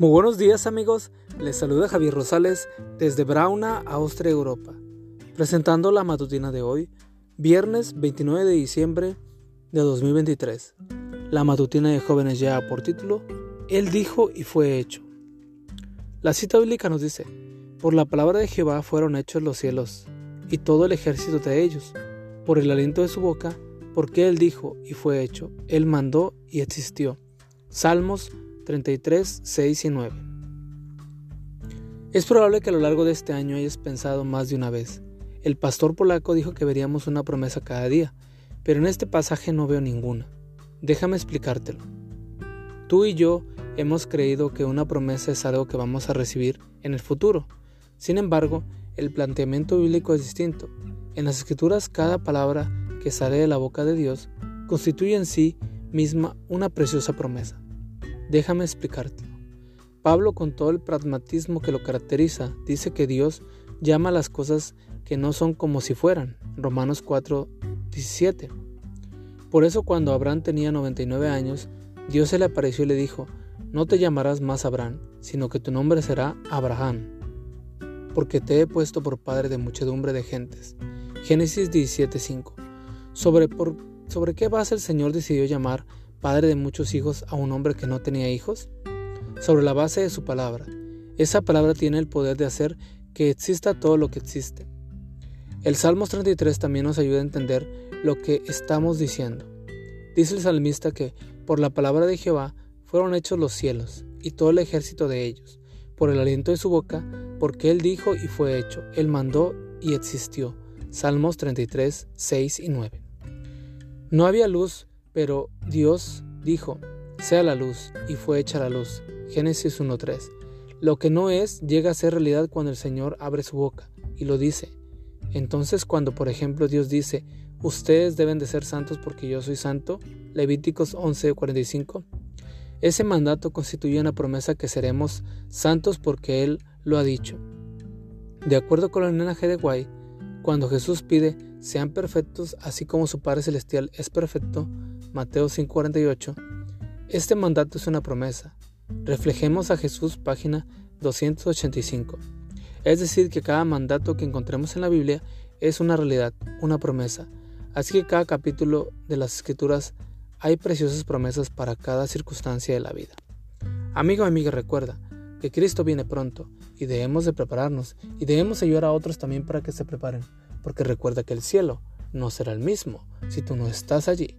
Muy buenos días amigos, les saluda Javier Rosales desde Brauna, Austria, Europa, presentando la matutina de hoy, viernes 29 de diciembre de 2023. La matutina de jóvenes ya por título, Él dijo y fue hecho. La cita bíblica nos dice, por la palabra de Jehová fueron hechos los cielos y todo el ejército de ellos, por el aliento de su boca, porque Él dijo y fue hecho, Él mandó y existió. Salmos 33, 6 y 9. Es probable que a lo largo de este año hayas pensado más de una vez. El pastor polaco dijo que veríamos una promesa cada día, pero en este pasaje no veo ninguna. Déjame explicártelo. Tú y yo hemos creído que una promesa es algo que vamos a recibir en el futuro. Sin embargo, el planteamiento bíblico es distinto. En las escrituras cada palabra que sale de la boca de Dios constituye en sí misma una preciosa promesa. Déjame explicártelo. Pablo, con todo el pragmatismo que lo caracteriza, dice que Dios llama a las cosas que no son como si fueran. Romanos 4, 17. Por eso cuando Abraham tenía 99 años, Dios se le apareció y le dijo, no te llamarás más Abraham, sino que tu nombre será Abraham, porque te he puesto por padre de muchedumbre de gentes. Génesis 17:5. ¿Sobre, por, ¿Sobre qué base el Señor decidió llamar padre de muchos hijos a un hombre que no tenía hijos? Sobre la base de su palabra. Esa palabra tiene el poder de hacer que exista todo lo que existe. El Salmos 33 también nos ayuda a entender lo que estamos diciendo. Dice el salmista que por la palabra de Jehová fueron hechos los cielos y todo el ejército de ellos, por el aliento de su boca, porque él dijo y fue hecho, él mandó y existió. Salmos 33, 6 y 9. No había luz pero Dios dijo, sea la luz, y fue hecha la luz. Génesis 1.3. Lo que no es llega a ser realidad cuando el Señor abre su boca y lo dice. Entonces cuando por ejemplo Dios dice, ustedes deben de ser santos porque yo soy santo, Levíticos 11.45, ese mandato constituye una promesa que seremos santos porque Él lo ha dicho. De acuerdo con el linaje de Guay, cuando Jesús pide, sean perfectos así como su Padre Celestial es perfecto, Mateo 5:48, este mandato es una promesa. Reflejemos a Jesús, página 285. Es decir, que cada mandato que encontremos en la Biblia es una realidad, una promesa. Así que cada capítulo de las Escrituras hay preciosas promesas para cada circunstancia de la vida. Amigo amiga, recuerda que Cristo viene pronto y debemos de prepararnos y debemos ayudar a otros también para que se preparen, porque recuerda que el cielo no será el mismo si tú no estás allí.